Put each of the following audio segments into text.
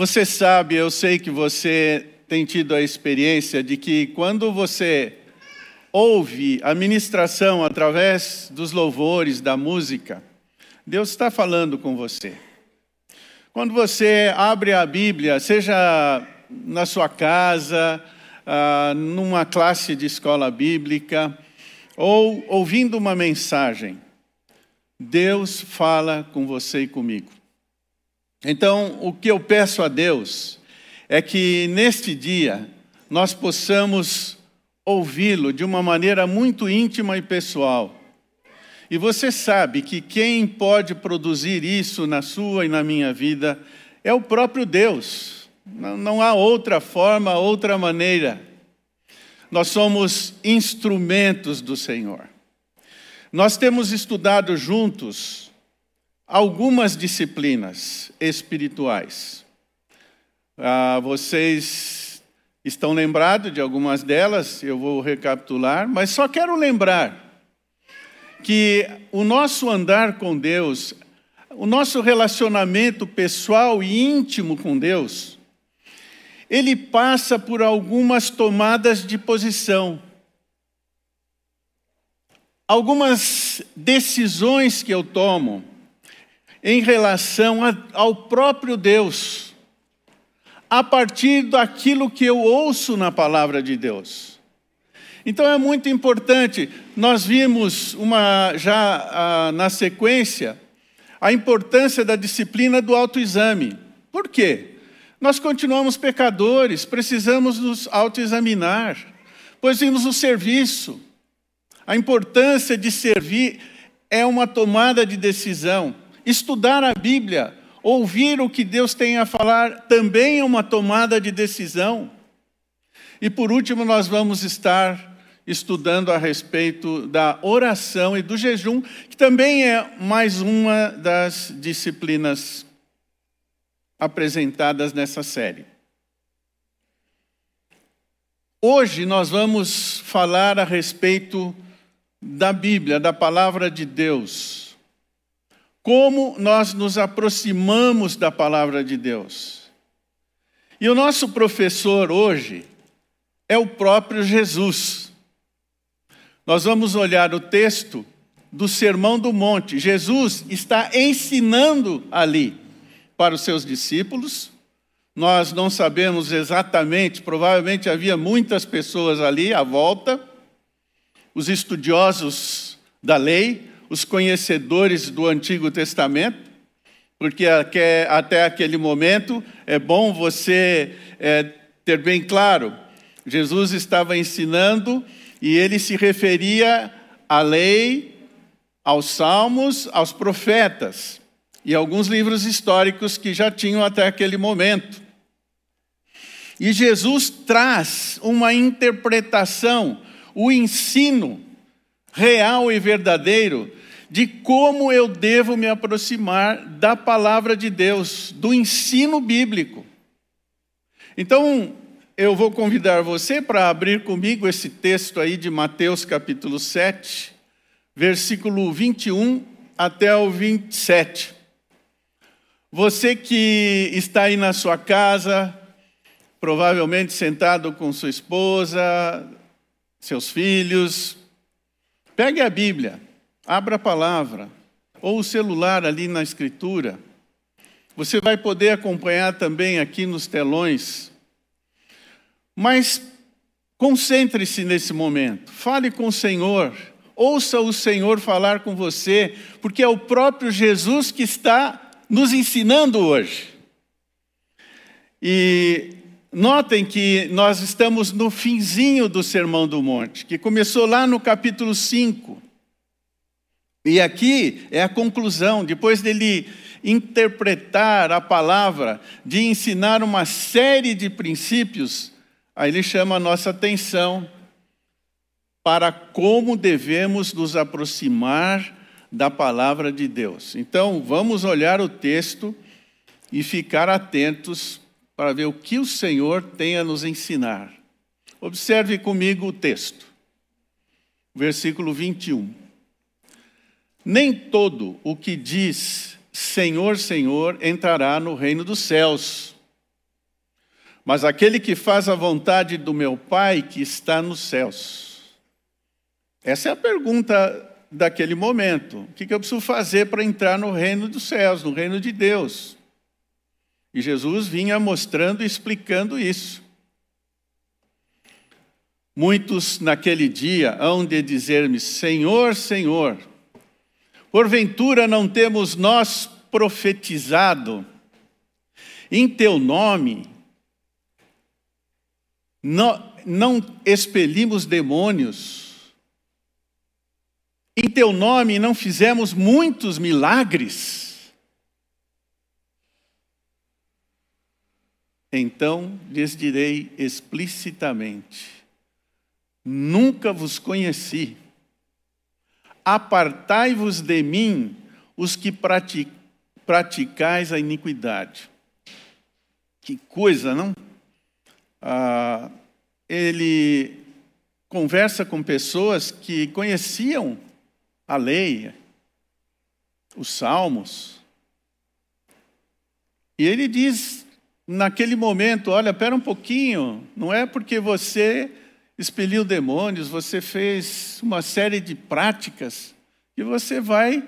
Você sabe, eu sei que você tem tido a experiência de que quando você ouve a ministração através dos louvores, da música, Deus está falando com você. Quando você abre a Bíblia, seja na sua casa, ah, numa classe de escola bíblica, ou ouvindo uma mensagem, Deus fala com você e comigo. Então, o que eu peço a Deus é que neste dia nós possamos ouvi-lo de uma maneira muito íntima e pessoal. E você sabe que quem pode produzir isso na sua e na minha vida é o próprio Deus. Não, há outra forma, outra maneira. Nós somos instrumentos do Senhor. Nós temos estudado juntos algumas disciplinas espirituais. Ah, vocês estão lembrados de algumas delas, eu vou recapitular, mas só quero lembrar que o nosso andar com Deus, o nosso relacionamento pessoal e íntimo com Deus, ele passa por algumas tomadas de posição. Algumas decisões que eu tomo em relação a, ao próprio Deus, a partir daquilo que eu ouço na palavra de Deus. Então é muito importante, nós vimos uma, já ah, na sequência a importância da disciplina do autoexame. Por quê? Nós continuamos pecadores, precisamos nos autoexaminar, pois vimos o serviço. A importância de servir é uma tomada de decisão. Estudar a Bíblia, ouvir o que Deus tem a falar, também é uma tomada de decisão. E por último, nós vamos estar estudando a respeito da oração e do jejum, que também é mais uma das disciplinas apresentadas nessa série. Hoje nós vamos falar a respeito da Bíblia, da palavra de Deus. Como nós nos aproximamos da palavra de Deus. E o nosso professor hoje é o próprio Jesus. Nós vamos olhar o texto do Sermão do Monte. Jesus está ensinando ali para os seus discípulos. Nós não sabemos exatamente, provavelmente havia muitas pessoas ali à volta, os estudiosos da lei, os conhecedores do Antigo Testamento, porque até aquele momento é bom você é, ter bem claro: Jesus estava ensinando e ele se referia à lei, aos salmos, aos profetas e alguns livros históricos que já tinham até aquele momento. E Jesus traz uma interpretação, o ensino real e verdadeiro de como eu devo me aproximar da palavra de Deus, do ensino bíblico. Então, eu vou convidar você para abrir comigo esse texto aí de Mateus capítulo 7, versículo 21 até o 27. Você que está aí na sua casa, provavelmente sentado com sua esposa, seus filhos, pegue a Bíblia, abra a palavra, ou o celular ali na escritura. Você vai poder acompanhar também aqui nos telões. Mas concentre-se nesse momento, fale com o Senhor, ouça o Senhor falar com você, porque é o próprio Jesus que está nos ensinando hoje. E notem que nós estamos no finzinho do Sermão do Monte, que começou lá no capítulo 5. E aqui é a conclusão, depois dele interpretar a palavra, de ensinar uma série de princípios, aí ele chama a nossa atenção para como devemos nos aproximar da palavra de Deus. Então, vamos olhar o texto e ficar atentos para ver o que o Senhor tem a nos ensinar. Observe comigo o texto, versículo 21. Nem todo o que diz Senhor, Senhor entrará no reino dos céus, mas aquele que faz a vontade do meu Pai que está nos céus. Essa é a pergunta daquele momento. O que eu preciso fazer para entrar no reino dos céus, no reino de Deus? E Jesus vinha mostrando e explicando isso. Muitos naquele dia hão de dizer-me: Senhor, Senhor, porventura não temos nós profetizado em teu nome, não, não expelimos demônios, em teu nome não fizemos muitos milagres. Então lhes direi explicitamente: Nunca vos conheci. Apartai-vos de mim, os que praticais a iniquidade. Que coisa, não? Ah, ele conversa com pessoas que conheciam a lei, os salmos, e ele diz naquele momento: Olha, espera um pouquinho, não é porque você expeliu demônios, você fez uma série de práticas, que você vai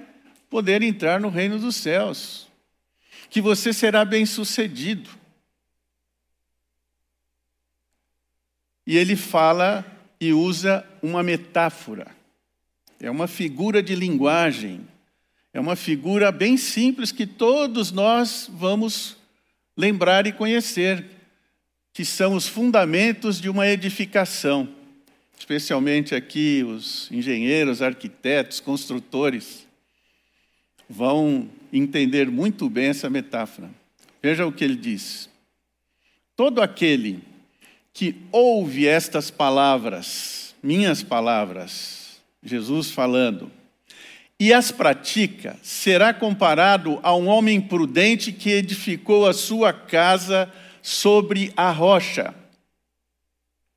poder entrar no reino dos céus, que você será bem sucedido. E ele fala e usa uma metáfora, é uma figura de linguagem, é uma figura bem simples que todos nós vamos lembrar e conhecer que são os fundamentos de uma edificação, especialmente aqui os engenheiros, arquitetos, construtores, vão entender muito bem essa metáfora. Veja o que ele diz: Todo aquele que ouve estas palavras, minhas palavras, Jesus falando, e as pratica, será comparado a um homem prudente que edificou a sua casa sobre a rocha.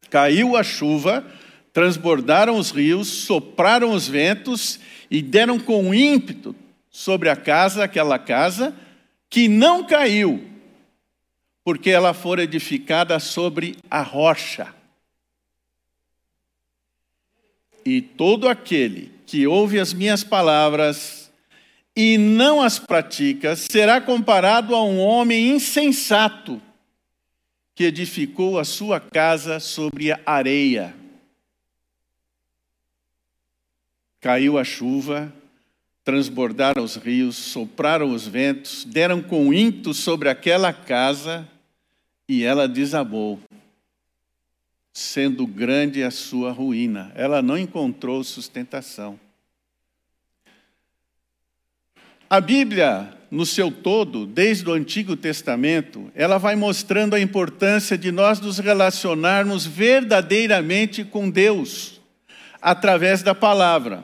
Caiu a chuva, transbordaram os rios, sopraram os ventos e deram com ímpeto sobre a casa, aquela casa, que não caiu, porque ela fora edificada sobre a rocha. E todo aquele que ouve as minhas palavras e não as pratica será comparado a um homem insensato que edificou a sua casa sobre a areia. Caiu a chuva, transbordaram os rios, sopraram os ventos, deram com ímpeto sobre aquela casa e ela desabou, sendo grande a sua ruína. Ela não encontrou sustentação. A Bíblia no seu todo, desde o Antigo Testamento, ela vai mostrando a importância de nós nos relacionarmos verdadeiramente com Deus, através da palavra.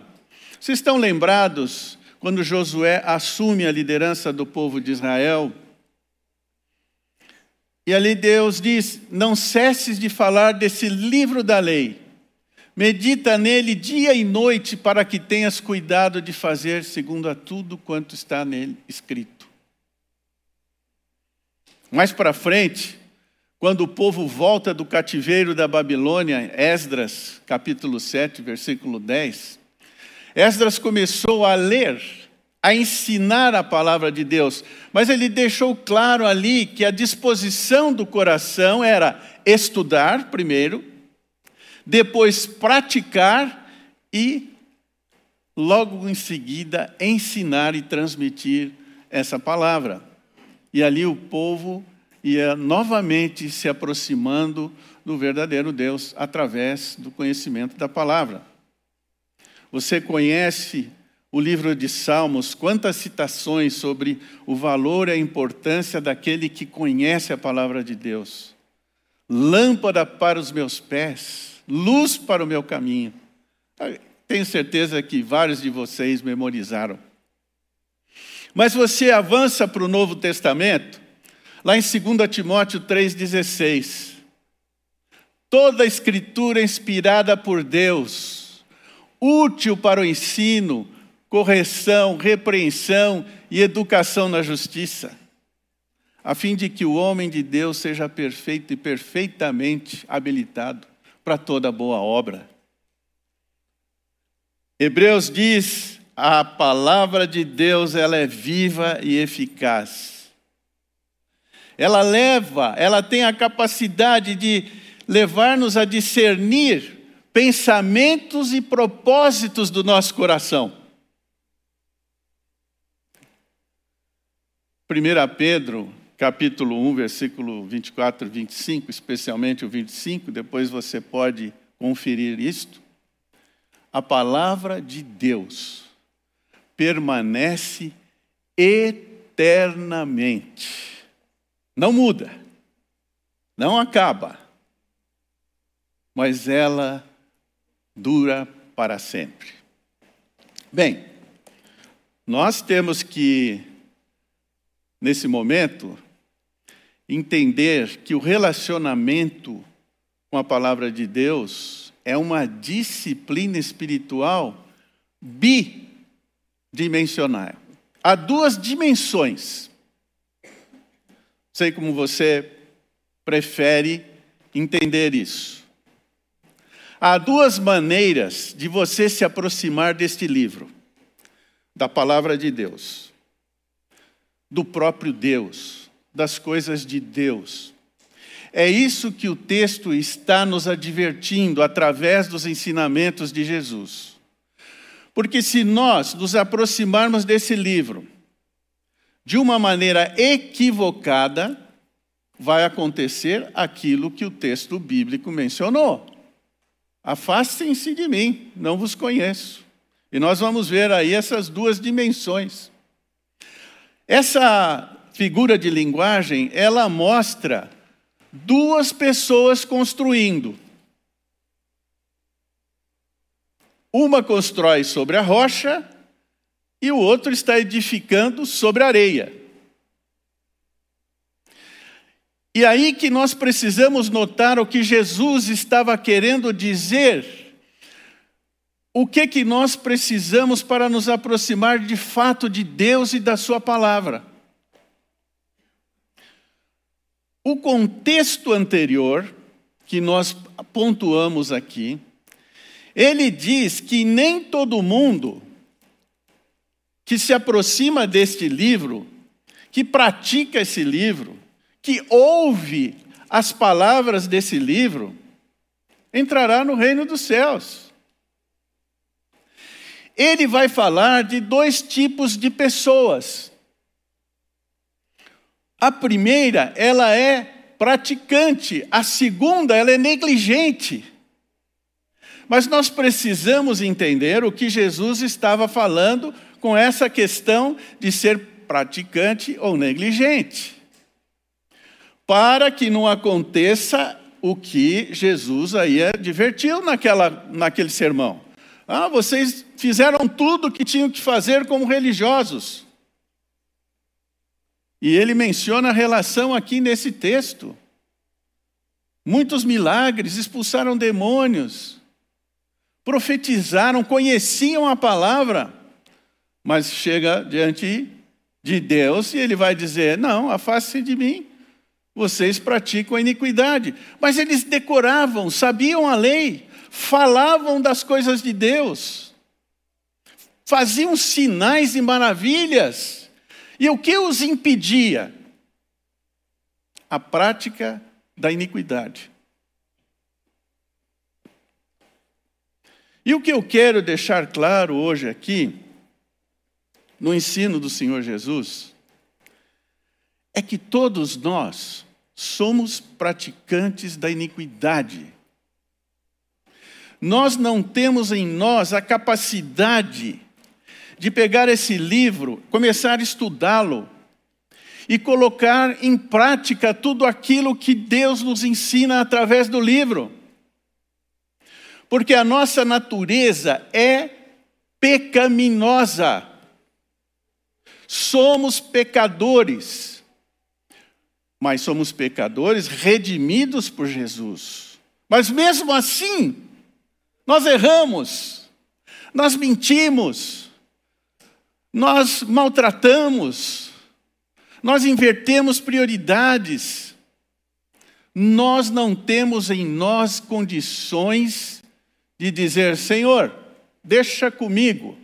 Vocês estão lembrados quando Josué assume a liderança do povo de Israel? E ali Deus diz: Não cesses de falar desse livro da lei, Medita nele dia e noite para que tenhas cuidado de fazer segundo a tudo quanto está nele escrito. Mais para frente, quando o povo volta do cativeiro da Babilônia, Esdras, capítulo 7, versículo 10, Esdras começou a ler, a ensinar a palavra de Deus, mas ele deixou claro ali que a disposição do coração era estudar primeiro, depois praticar e, logo em seguida, ensinar e transmitir essa palavra. E ali o povo ia novamente se aproximando do verdadeiro Deus através do conhecimento da palavra. Você conhece o livro de Salmos, quantas citações sobre o valor e a importância daquele que conhece a palavra de Deus. Lâmpada para os meus pés luz para o meu caminho. Tenho certeza que vários de vocês memorizaram. Mas você avança para o Novo Testamento, lá em 2 Timóteo 3,16. Toda a escritura inspirada por Deus, útil para o ensino, correção, repreensão e educação na justiça, a fim de que o homem de Deus seja perfeito e perfeitamente habilitado para toda boa obra. Hebreus diz: a palavra de Deus ela é viva e eficaz. Ela leva, ela tem a capacidade de levar-nos a discernir pensamentos e propósitos do nosso coração. 1 Pedro, capítulo 1, versículo 24 e 25, especialmente o 25, depois você pode conferir isto. A palavra de Deus permanece eternamente. Não muda, não acaba, mas ela dura para sempre. Bem, nós temos que, nesse momento, entender que o relacionamento com a palavra de Deus é uma disciplina espiritual bidimensional. Há duas dimensões. Sei como você prefere entender isso. Há duas maneiras de você se aproximar deste livro, da palavra de Deus, do próprio Deus, das coisas de Deus. É isso que o texto está nos advertindo através dos ensinamentos de Jesus. Porque se nós nos aproximarmos desse livro de uma maneira equivocada, vai acontecer aquilo que o texto bíblico mencionou. Afastem-se de mim, não vos conheço. E nós vamos ver aí essas duas dimensões. Essa figura de linguagem, ela mostra duas pessoas construindo. Uma constrói sobre a rocha e o outro está edificando sobre a areia. E aí que nós precisamos notar o que Jesus estava querendo dizer. O que que nós precisamos para nos aproximar de fato de Deus e da sua palavra? O contexto anterior que nós pontuamos aqui, ele diz que nem todo mundo que se aproxima deste livro, que pratica esse livro, que ouve as palavras desse livro entrará no reino dos céus. Ele vai falar de dois tipos de pessoas. A primeira, ela é praticante, a segunda, ela é negligente. Mas nós precisamos entender o que Jesus estava falando com essa questão de ser praticante ou negligente para que não aconteça o que Jesus aí advertiu naquela, naquele sermão. Ah, vocês fizeram tudo o que tinham que fazer como religiosos. E ele menciona a relação aqui nesse texto. Muitos milagres, expulsaram demônios, profetizaram, conheciam a palavra, mas chega diante de Deus e ele vai dizer: Não, afaste-se de mim vocês praticam a iniquidade. Mas eles decoravam, sabiam a lei, falavam das coisas de Deus, faziam sinais e maravilhas. E o que os impedia? A prática da iniquidade. E o que eu quero deixar claro hoje aqui, no ensino do Senhor Jesus, é que todos nós somos praticantes da iniquidade. Nós não temos em nós a capacidade de pegar esse livro, começar a estudá-lo e colocar em prática tudo aquilo que Deus nos ensina através do livro. Porque a nossa natureza é pecaminosa. Somos pecadores mas somos pecadores redimidos por Jesus. Mas mesmo assim, nós erramos, nós mentimos, nós maltratamos, Nós invertemos prioridades. Nós não temos em nós condições de dizer: Senhor, deixa comigo,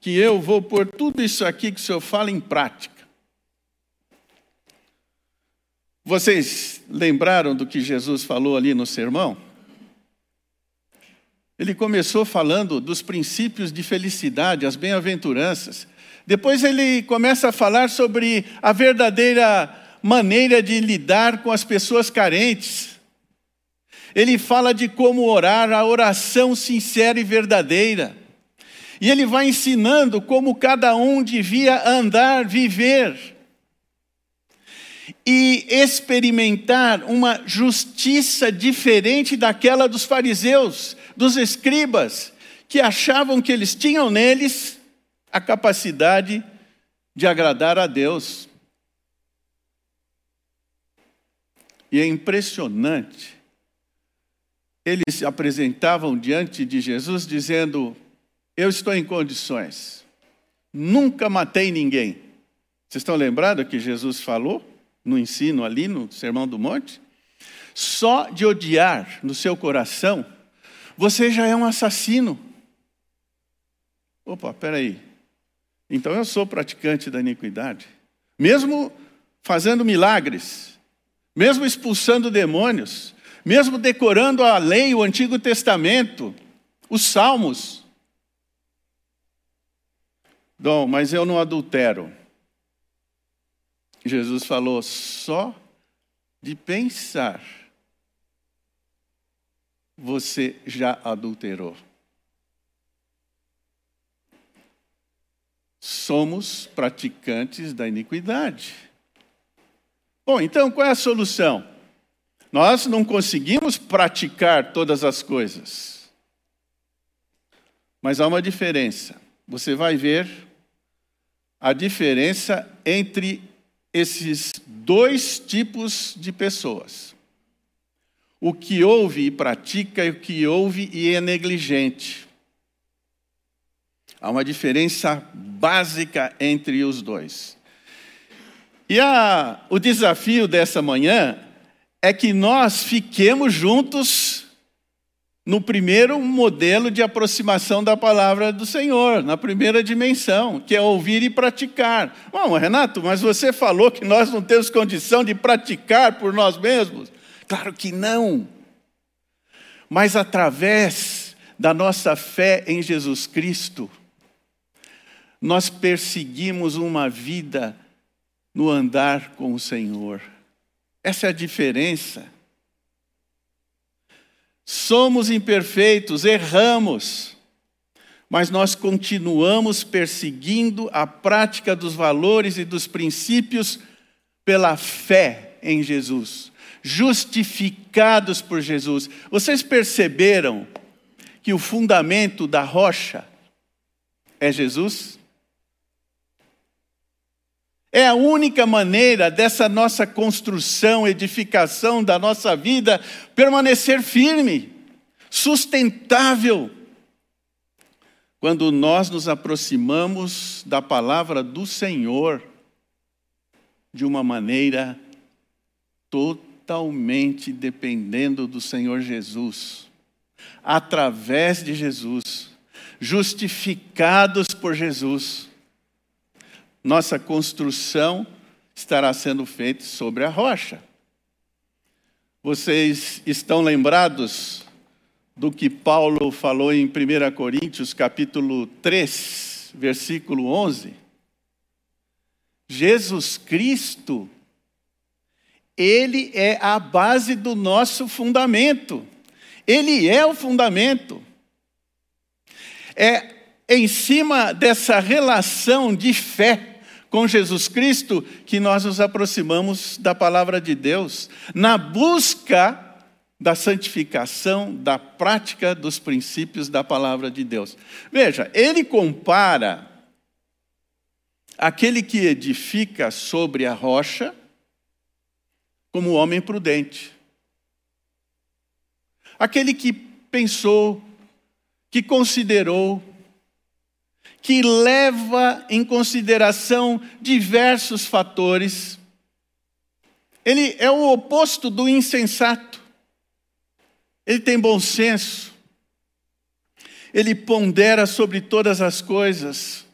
que eu vou pôr tudo isso aqui que o Senhor fala em prática. Vocês lembraram do que Jesus falou ali no sermão? Ele começou falando dos princípios de felicidade, as bem-aventuranças. Depois ele começa a falar sobre a verdadeira maneira de lidar com as pessoas carentes. Ele fala de como orar, a oração sincera e verdadeira. E ele vai ensinando como cada um devia andar, viver e experimentar uma justiça diferente daquela dos fariseus, dos escribas, que achavam que eles tinham neles a capacidade de agradar a Deus. E é impressionante. Eles se apresentavam diante de Jesus dizendo: Eu estou em condições, nunca matei ninguém. Vocês estão lembrados que Jesus falou? no ensino ali no Sermão do Monte, só de odiar no seu coração, você já é um assassino. Opa, peraí. Então eu sou praticante da iniquidade. Mesmo fazendo milagres, mesmo expulsando demônios, mesmo decorando a lei, o Antigo Testamento, os Salmos. Dom, mas eu não adultero. Jesus falou: só de pensar, você já adulterou. Somos praticantes da iniquidade. Bom, então qual é a solução? Nós não conseguimos praticar todas as coisas. Mas há uma diferença. Você vai ver a diferença entre esses dois tipos de pessoas. O que ouve e pratica, e o que ouve e é negligente. Há uma diferença básica entre os dois. E a, o desafio dessa manhã é que nós fiquemos juntos no primeiro modelo de aproximação da palavra do Senhor, na primeira dimensão, que é ouvir e praticar. Bom, Renato, mas você falou que nós não temos condição de praticar por nós mesmos. Claro que não. Mas através da nossa fé em Jesus Cristo, nós perseguimos uma vida no andar com o Senhor. Essa é a diferença. Somos imperfeitos, erramos, mas nós continuamos perseguindo a prática dos valores e dos princípios pela fé em Jesus, justificados por Jesus. Vocês perceberam que o fundamento da rocha é Jesus? É a única maneira dessa nossa construção, edificação da nossa vida permanecer firme, sustentável. Quando nós nos aproximamos da palavra do Senhor de uma maneira totalmente dependendo do Senhor Jesus, através de Jesus, justificados por Jesus nossa construção estará sendo feita sobre a rocha. Vocês estão lembrados do que Paulo falou em 1 Coríntios, capítulo 3, versículo 11? Jesus Cristo, Ele é a base do nosso fundamento. Ele é o fundamento. É em cima dessa relação de fé com Jesus Cristo que nós nos aproximamos da palavra de Deus, na busca da santificação, da prática dos princípios da palavra de Deus. Veja, ele compara aquele que edifica sobre a rocha como homem prudente. Aquele que pensou, que considerou, que leva em consideração diversos fatores. Ele é o oposto do insensato. Ele tem bom senso. Ele pondera sobre todas as coisas.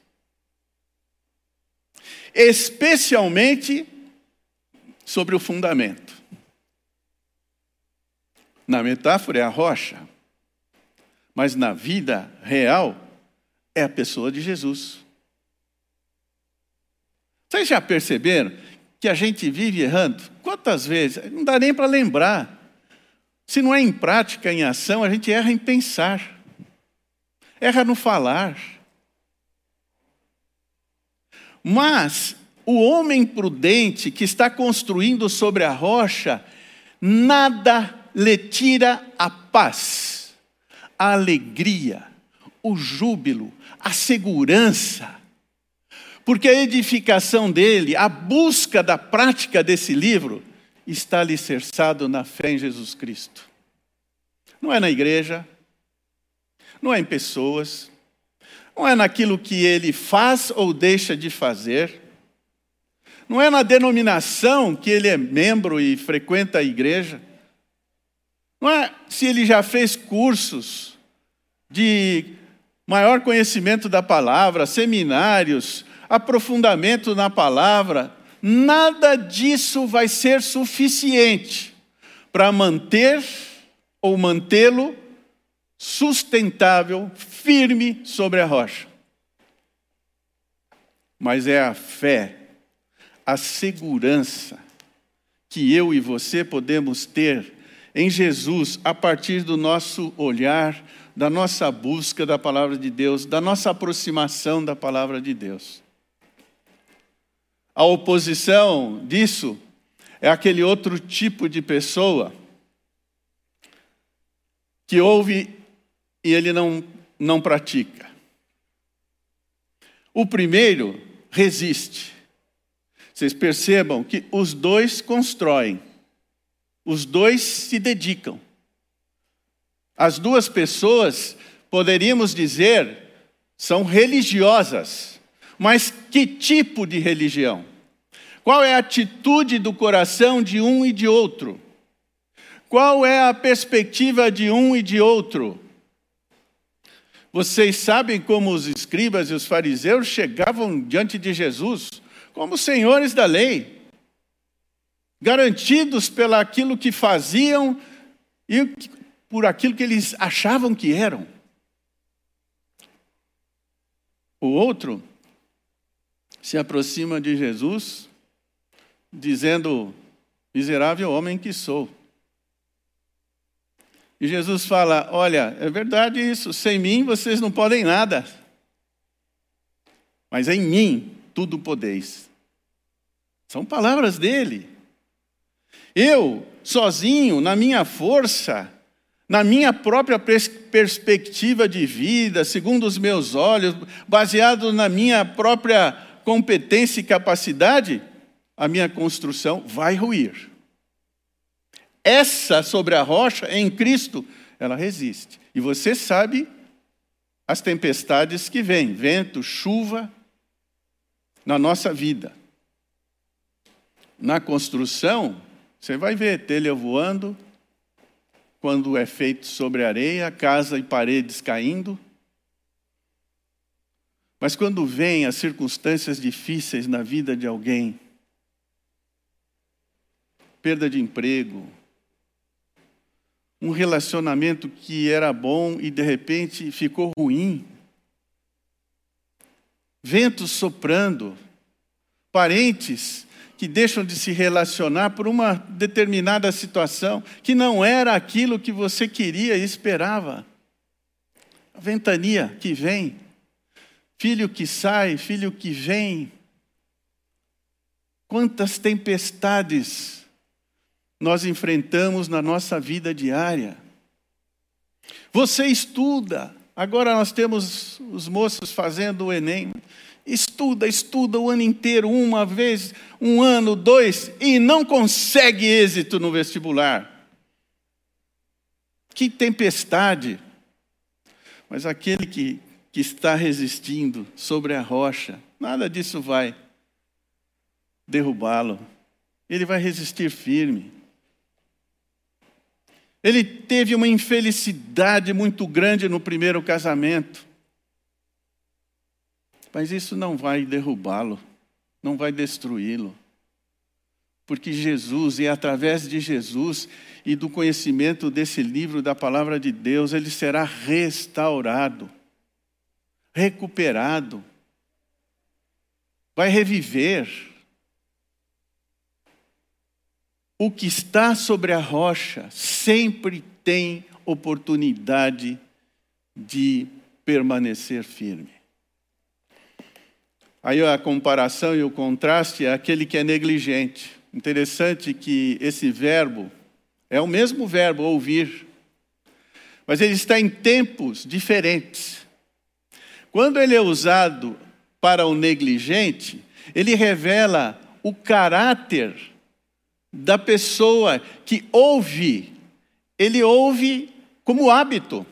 Especialmente sobre o fundamento. Na metáfora é a rocha, mas na vida real é a pessoa de Jesus. Vocês já perceberam que a gente vive errando? Quantas vezes? Não dá nem para lembrar. Se não é em prática, em ação, a gente erra em pensar, erra no falar. Mas o homem prudente que está construindo sobre a rocha, nada lhe tira a paz, a alegria, o júbilo, a segurança. Porque a edificação dele, a busca da prática desse livro, está alicerçado na fé em Jesus Cristo. Não é na igreja, não é em pessoas, não é naquilo que ele faz ou deixa de fazer, não é na denominação que ele é membro e frequenta a igreja, não é se ele já fez cursos de maior conhecimento da palavra, seminários, aprofundamento na palavra, nada disso vai ser suficiente para manter ou mantê-lo sustentável, firme sobre a rocha. Mas é a fé, a segurança que eu e você podemos ter em Jesus a partir do nosso olhar da nossa busca da palavra de Deus, da nossa aproximação da palavra de Deus. A oposição disso é aquele outro tipo de pessoa que ouve e ele não, não pratica. O primeiro resiste. Vocês percebam que os dois constroem, os dois se dedicam. As duas pessoas, poderíamos dizer, são religiosas. Mas que tipo de religião? Qual é a atitude do coração de um e de outro? Qual é a perspectiva de um e de outro? Vocês sabem como os escribas e os fariseus chegavam diante de Jesus como senhores da lei, garantidos pelo aquilo que faziam e por aquilo que eles achavam que eram. O outro se aproxima de Jesus, dizendo: Miserável homem que sou. E Jesus fala: Olha, é verdade isso, sem mim vocês não podem nada, mas em mim tudo podeis. São palavras dele. Eu, sozinho, na minha força, na minha própria perspectiva de vida, segundo os meus olhos, baseado na minha própria competência e capacidade, a minha construção vai ruir. Essa sobre a rocha, em Cristo, ela resiste. E você sabe as tempestades que vêm vento, chuva na nossa vida. Na construção, você vai ver telha voando, quando é feito sobre areia, casa e paredes caindo. Mas quando vem as circunstâncias difíceis na vida de alguém, perda de emprego, um relacionamento que era bom e de repente ficou ruim, ventos soprando, parentes que deixam de se relacionar por uma determinada situação que não era aquilo que você queria e esperava. A ventania que vem, filho que sai, filho que vem. Quantas tempestades nós enfrentamos na nossa vida diária. Você estuda, agora nós temos os moços fazendo o Enem. Estuda, estuda o ano inteiro, uma vez, um ano, dois, e não consegue êxito no vestibular. Que tempestade! Mas aquele que que está resistindo sobre a rocha, nada disso vai derrubá-lo. Ele vai resistir firme. Ele teve uma infelicidade muito grande no primeiro casamento. Mas isso não vai derrubá-lo, não vai destruí-lo. Porque Jesus, e através de Jesus e do conhecimento desse livro da palavra de Deus, ele será restaurado, recuperado, vai reviver. O que está sobre a rocha sempre tem oportunidade de permanecer firme. Aí a comparação e o contraste é aquele que é negligente. Interessante que esse verbo é o mesmo verbo ouvir, mas ele está em tempos diferentes. Quando ele é usado para o negligente, ele revela o caráter da pessoa que ouve. Ele ouve como hábito.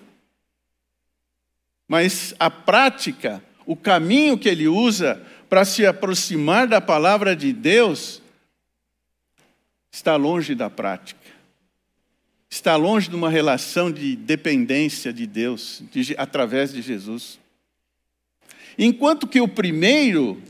Mas a prática, o caminho que ele usa para se aproximar da palavra de Deus, está longe da prática. Está longe de uma relação de dependência de Deus, de, através de Jesus. Enquanto que o primeiro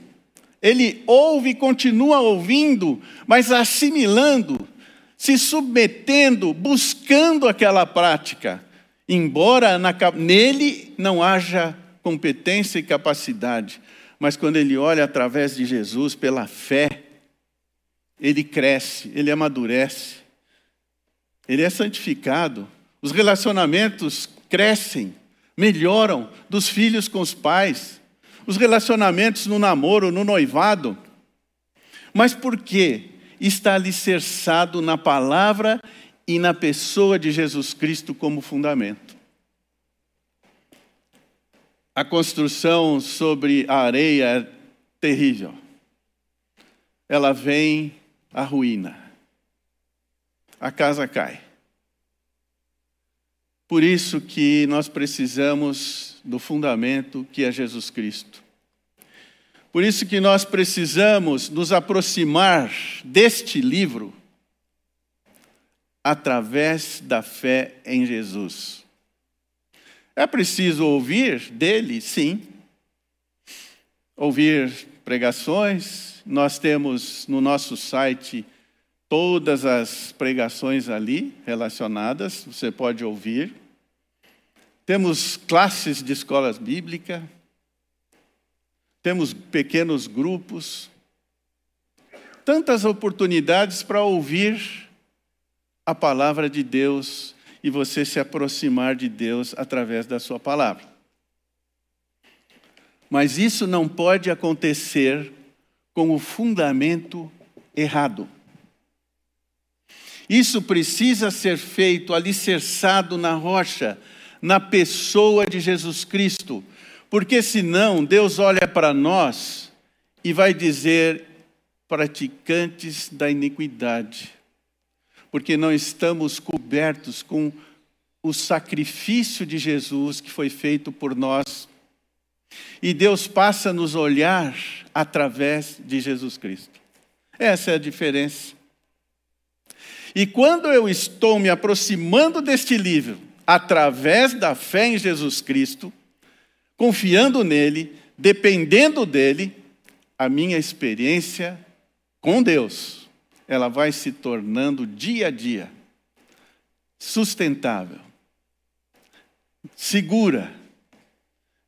ele ouve e continua ouvindo, mas assimilando, se submetendo, buscando aquela prática, embora na, nele não haja competência e capacidade, mas quando ele olha através de Jesus pela fé, ele cresce, ele amadurece, ele é santificado, os relacionamentos crescem, melhoram dos filhos com os pais os relacionamentos no namoro, no noivado. Mas por quê? Está alicerçado na palavra e na pessoa de Jesus Cristo como fundamento. A construção sobre a areia é terrível. Ela vem à ruína. A casa cai. Por isso que nós precisamos do fundamento que é Jesus Cristo. Por isso que nós precisamos nos aproximar deste livro através da fé em Jesus. É preciso ouvir dele, sim. Ouvir pregações, nós temos no nosso site todas as pregações ali relacionadas, você pode ouvir. Temos classes de escolas bíblicas, temos pequenos grupos, tantas oportunidades para ouvir a palavra de Deus e você se aproximar de Deus através da sua palavra. Mas isso não pode acontecer com o fundamento errado. Isso precisa ser feito alicerçado na rocha, na pessoa de Jesus Cristo, porque senão Deus olha para nós e vai dizer praticantes da iniquidade, porque não estamos cobertos com o sacrifício de Jesus que foi feito por nós. E Deus passa a nos olhar através de Jesus Cristo. Essa é a diferença. E quando eu estou me aproximando deste livro, através da fé em Jesus Cristo, confiando nele, dependendo dele, a minha experiência com Deus, ela vai se tornando dia a dia sustentável, segura.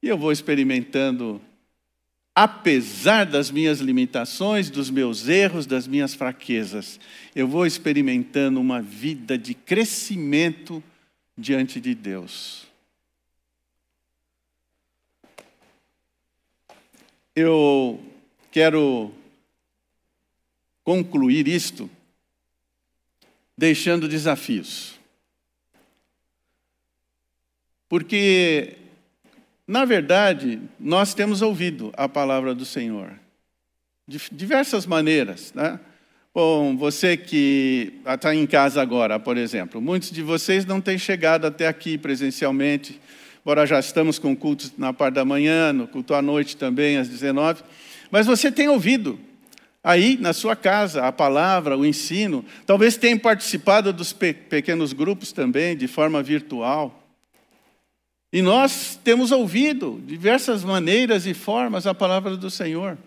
E eu vou experimentando, apesar das minhas limitações, dos meus erros, das minhas fraquezas, eu vou experimentando uma vida de crescimento diante de Deus. Eu quero concluir isto deixando desafios. Porque, na verdade, nós temos ouvido a palavra do Senhor de diversas maneiras, né? Bom, você que está em casa agora, por exemplo, muitos de vocês não têm chegado até aqui presencialmente, embora já estamos com cultos na parte da manhã, no culto à noite também, às 19. Mas você tem ouvido aí na sua casa a palavra, o ensino. Talvez tenha participado dos pe pequenos grupos também, de forma virtual. E nós temos ouvido diversas maneiras e formas a palavra do Senhor.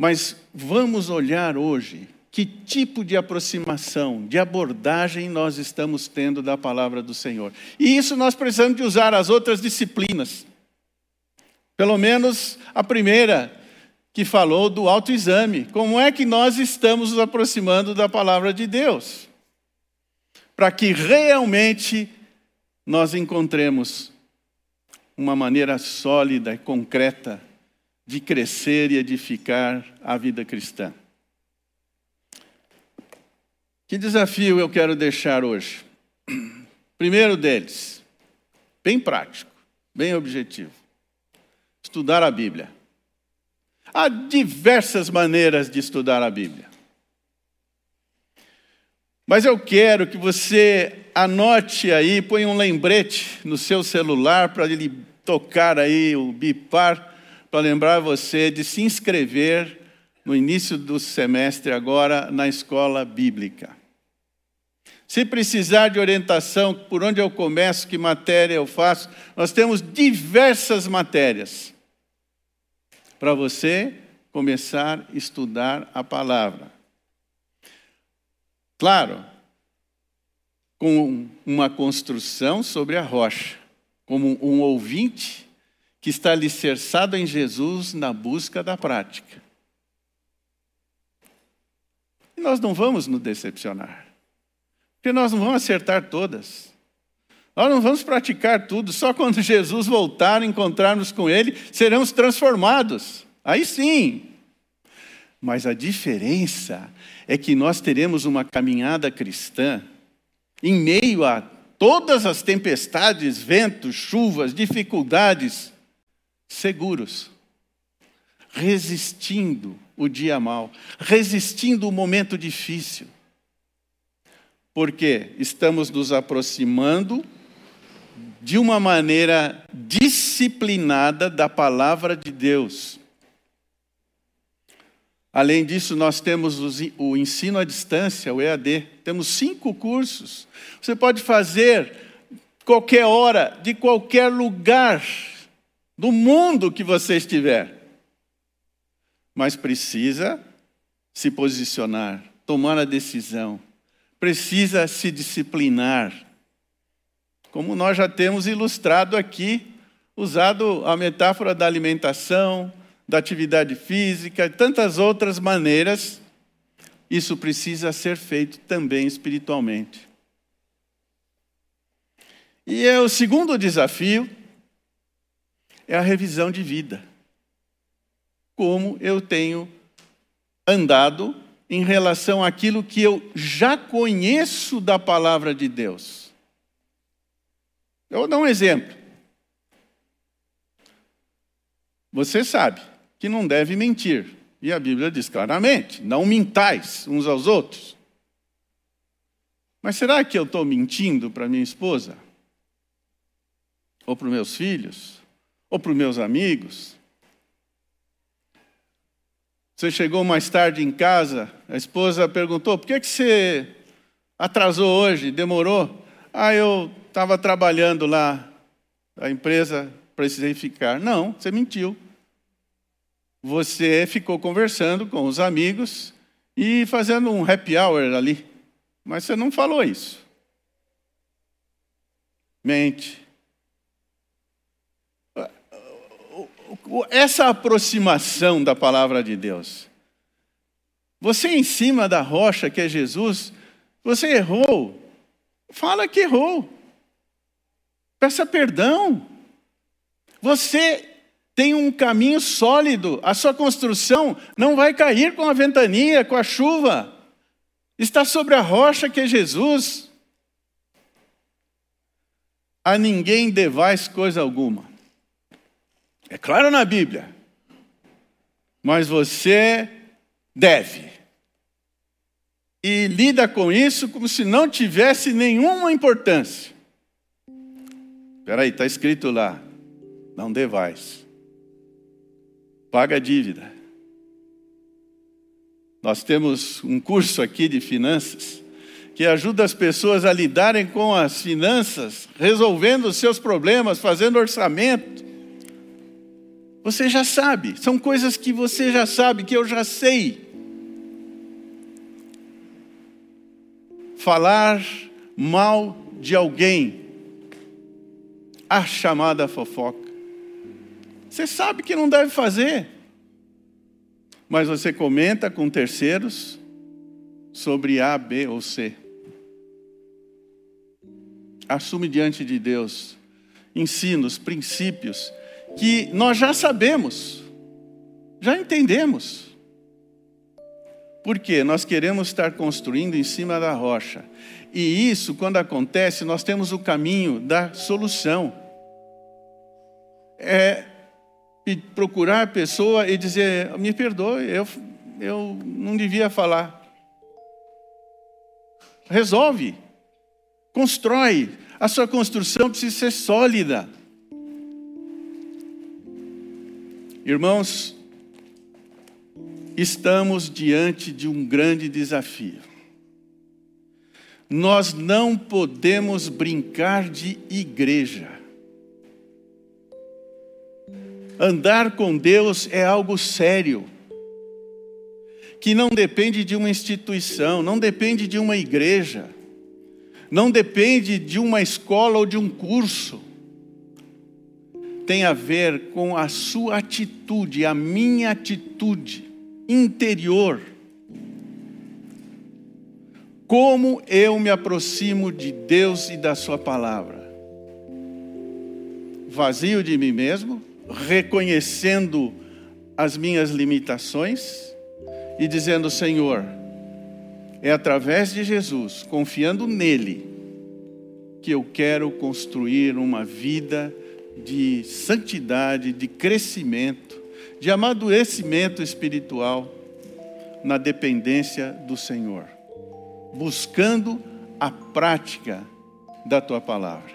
Mas vamos olhar hoje que tipo de aproximação, de abordagem nós estamos tendo da palavra do Senhor. E isso nós precisamos de usar as outras disciplinas. Pelo menos a primeira, que falou do autoexame. Como é que nós estamos nos aproximando da palavra de Deus? Para que realmente nós encontremos uma maneira sólida e concreta de crescer e edificar a vida cristã. Que desafio eu quero deixar hoje? Primeiro deles, bem prático, bem objetivo: estudar a Bíblia. Há diversas maneiras de estudar a Bíblia. Mas eu quero que você anote aí, põe um lembrete no seu celular para ele tocar aí o bipar para lembrar você de se inscrever no início do semestre agora na escola bíblica. Se precisar de orientação, por onde eu começo, que matéria eu faço, nós temos diversas matérias para você começar a estudar a palavra. Claro, com uma construção sobre a rocha, como um ouvinte que está alicerçado em Jesus na busca da prática. E nós não vamos nos decepcionar, porque nós não vamos acertar todas. Nós não vamos praticar tudo, só quando Jesus voltar, encontrarmos com Ele, seremos transformados. Aí sim. Mas a diferença é que nós teremos uma caminhada cristã em meio a todas as tempestades, ventos, chuvas, dificuldades, seguros, resistindo o dia mal, resistindo o momento difícil. Porque estamos nos aproximando de uma maneira disciplinada da palavra de Deus. Além disso, nós temos o ensino à distância, o EAD. Temos cinco cursos. Você pode fazer qualquer hora, de qualquer lugar do mundo que você estiver. Mas precisa se posicionar, tomar a decisão, precisa se disciplinar. Como nós já temos ilustrado aqui, usado a metáfora da alimentação, da atividade física e tantas outras maneiras, isso precisa ser feito também espiritualmente. E é o segundo desafio é a revisão de vida. Como eu tenho andado em relação àquilo que eu já conheço da palavra de Deus. Eu vou dar um exemplo. Você sabe que não deve mentir. E a Bíblia diz claramente: não mintais uns aos outros. Mas será que eu estou mentindo para minha esposa? Ou para os meus filhos? Ou para os meus amigos. Você chegou mais tarde em casa, a esposa perguntou: por que, que você atrasou hoje, demorou? Ah, eu estava trabalhando lá, a empresa, precisei ficar. Não, você mentiu. Você ficou conversando com os amigos e fazendo um happy hour ali. Mas você não falou isso. Mente. Essa aproximação da palavra de Deus. Você em cima da rocha que é Jesus, você errou. Fala que errou. Peça perdão. Você tem um caminho sólido. A sua construção não vai cair com a ventania, com a chuva. Está sobre a rocha que é Jesus. A ninguém devais coisa alguma. É claro na Bíblia. Mas você deve. E lida com isso como se não tivesse nenhuma importância. Espera aí, está escrito lá. Não devais. Paga a dívida. Nós temos um curso aqui de finanças que ajuda as pessoas a lidarem com as finanças, resolvendo os seus problemas, fazendo orçamento. Você já sabe, são coisas que você já sabe, que eu já sei. Falar mal de alguém, a chamada fofoca. Você sabe que não deve fazer, mas você comenta com terceiros sobre A, B ou C. Assume diante de Deus ensinos, princípios que nós já sabemos, já entendemos. Porque nós queremos estar construindo em cima da rocha. E isso, quando acontece, nós temos o caminho da solução. É procurar a pessoa e dizer: me perdoe, eu, eu não devia falar. Resolve, constrói. A sua construção precisa ser sólida. Irmãos, estamos diante de um grande desafio. Nós não podemos brincar de igreja. Andar com Deus é algo sério, que não depende de uma instituição, não depende de uma igreja, não depende de uma escola ou de um curso tem a ver com a sua atitude, a minha atitude interior. Como eu me aproximo de Deus e da Sua palavra? Vazio de mim mesmo, reconhecendo as minhas limitações e dizendo: Senhor, é através de Jesus, confiando nele, que eu quero construir uma vida de santidade, de crescimento, de amadurecimento espiritual na dependência do Senhor, buscando a prática da tua palavra.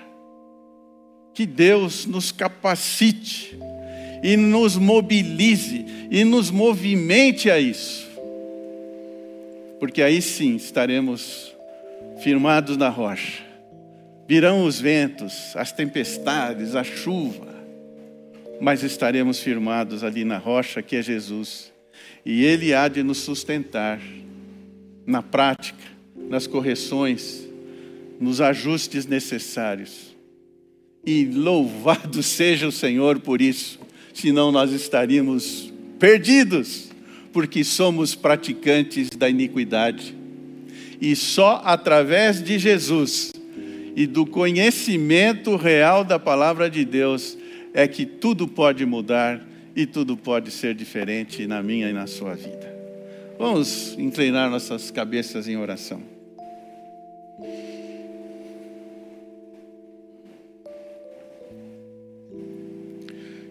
Que Deus nos capacite e nos mobilize e nos movimente a isso, porque aí sim estaremos firmados na rocha Virão os ventos, as tempestades, a chuva, mas estaremos firmados ali na rocha que é Jesus, e Ele há de nos sustentar na prática, nas correções, nos ajustes necessários. E louvado seja o Senhor por isso, senão nós estaríamos perdidos, porque somos praticantes da iniquidade. E só através de Jesus e do conhecimento real da palavra de Deus é que tudo pode mudar e tudo pode ser diferente na minha e na sua vida. Vamos inclinar nossas cabeças em oração.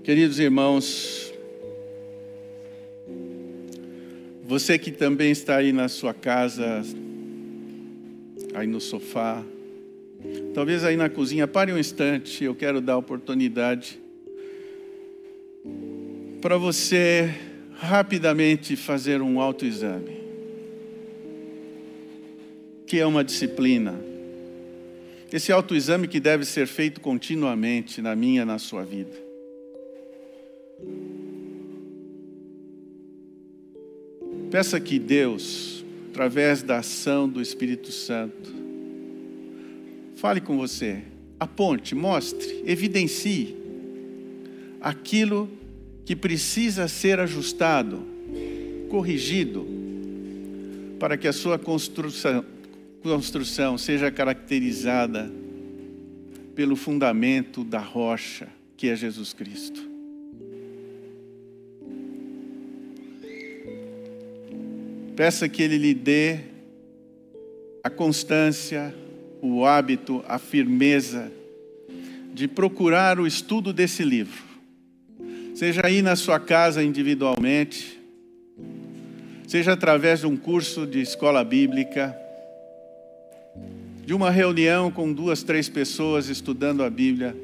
Queridos irmãos, você que também está aí na sua casa, aí no sofá, Talvez aí na cozinha, pare um instante, eu quero dar oportunidade para você rapidamente fazer um autoexame, que é uma disciplina. Esse autoexame que deve ser feito continuamente na minha na sua vida. Peça que Deus, através da ação do Espírito Santo, fale com você, aponte, mostre, evidencie aquilo que precisa ser ajustado, corrigido, para que a sua construção, construção seja caracterizada pelo fundamento da rocha, que é Jesus Cristo. Peça que Ele lhe dê a constância, o hábito, a firmeza de procurar o estudo desse livro. Seja aí na sua casa individualmente, seja através de um curso de escola bíblica, de uma reunião com duas, três pessoas estudando a Bíblia,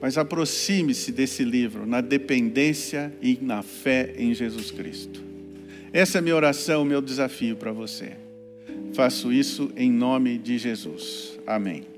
mas aproxime-se desse livro na dependência e na fé em Jesus Cristo. Essa é a minha oração, o meu desafio para você. Faço isso em nome de Jesus. Amém.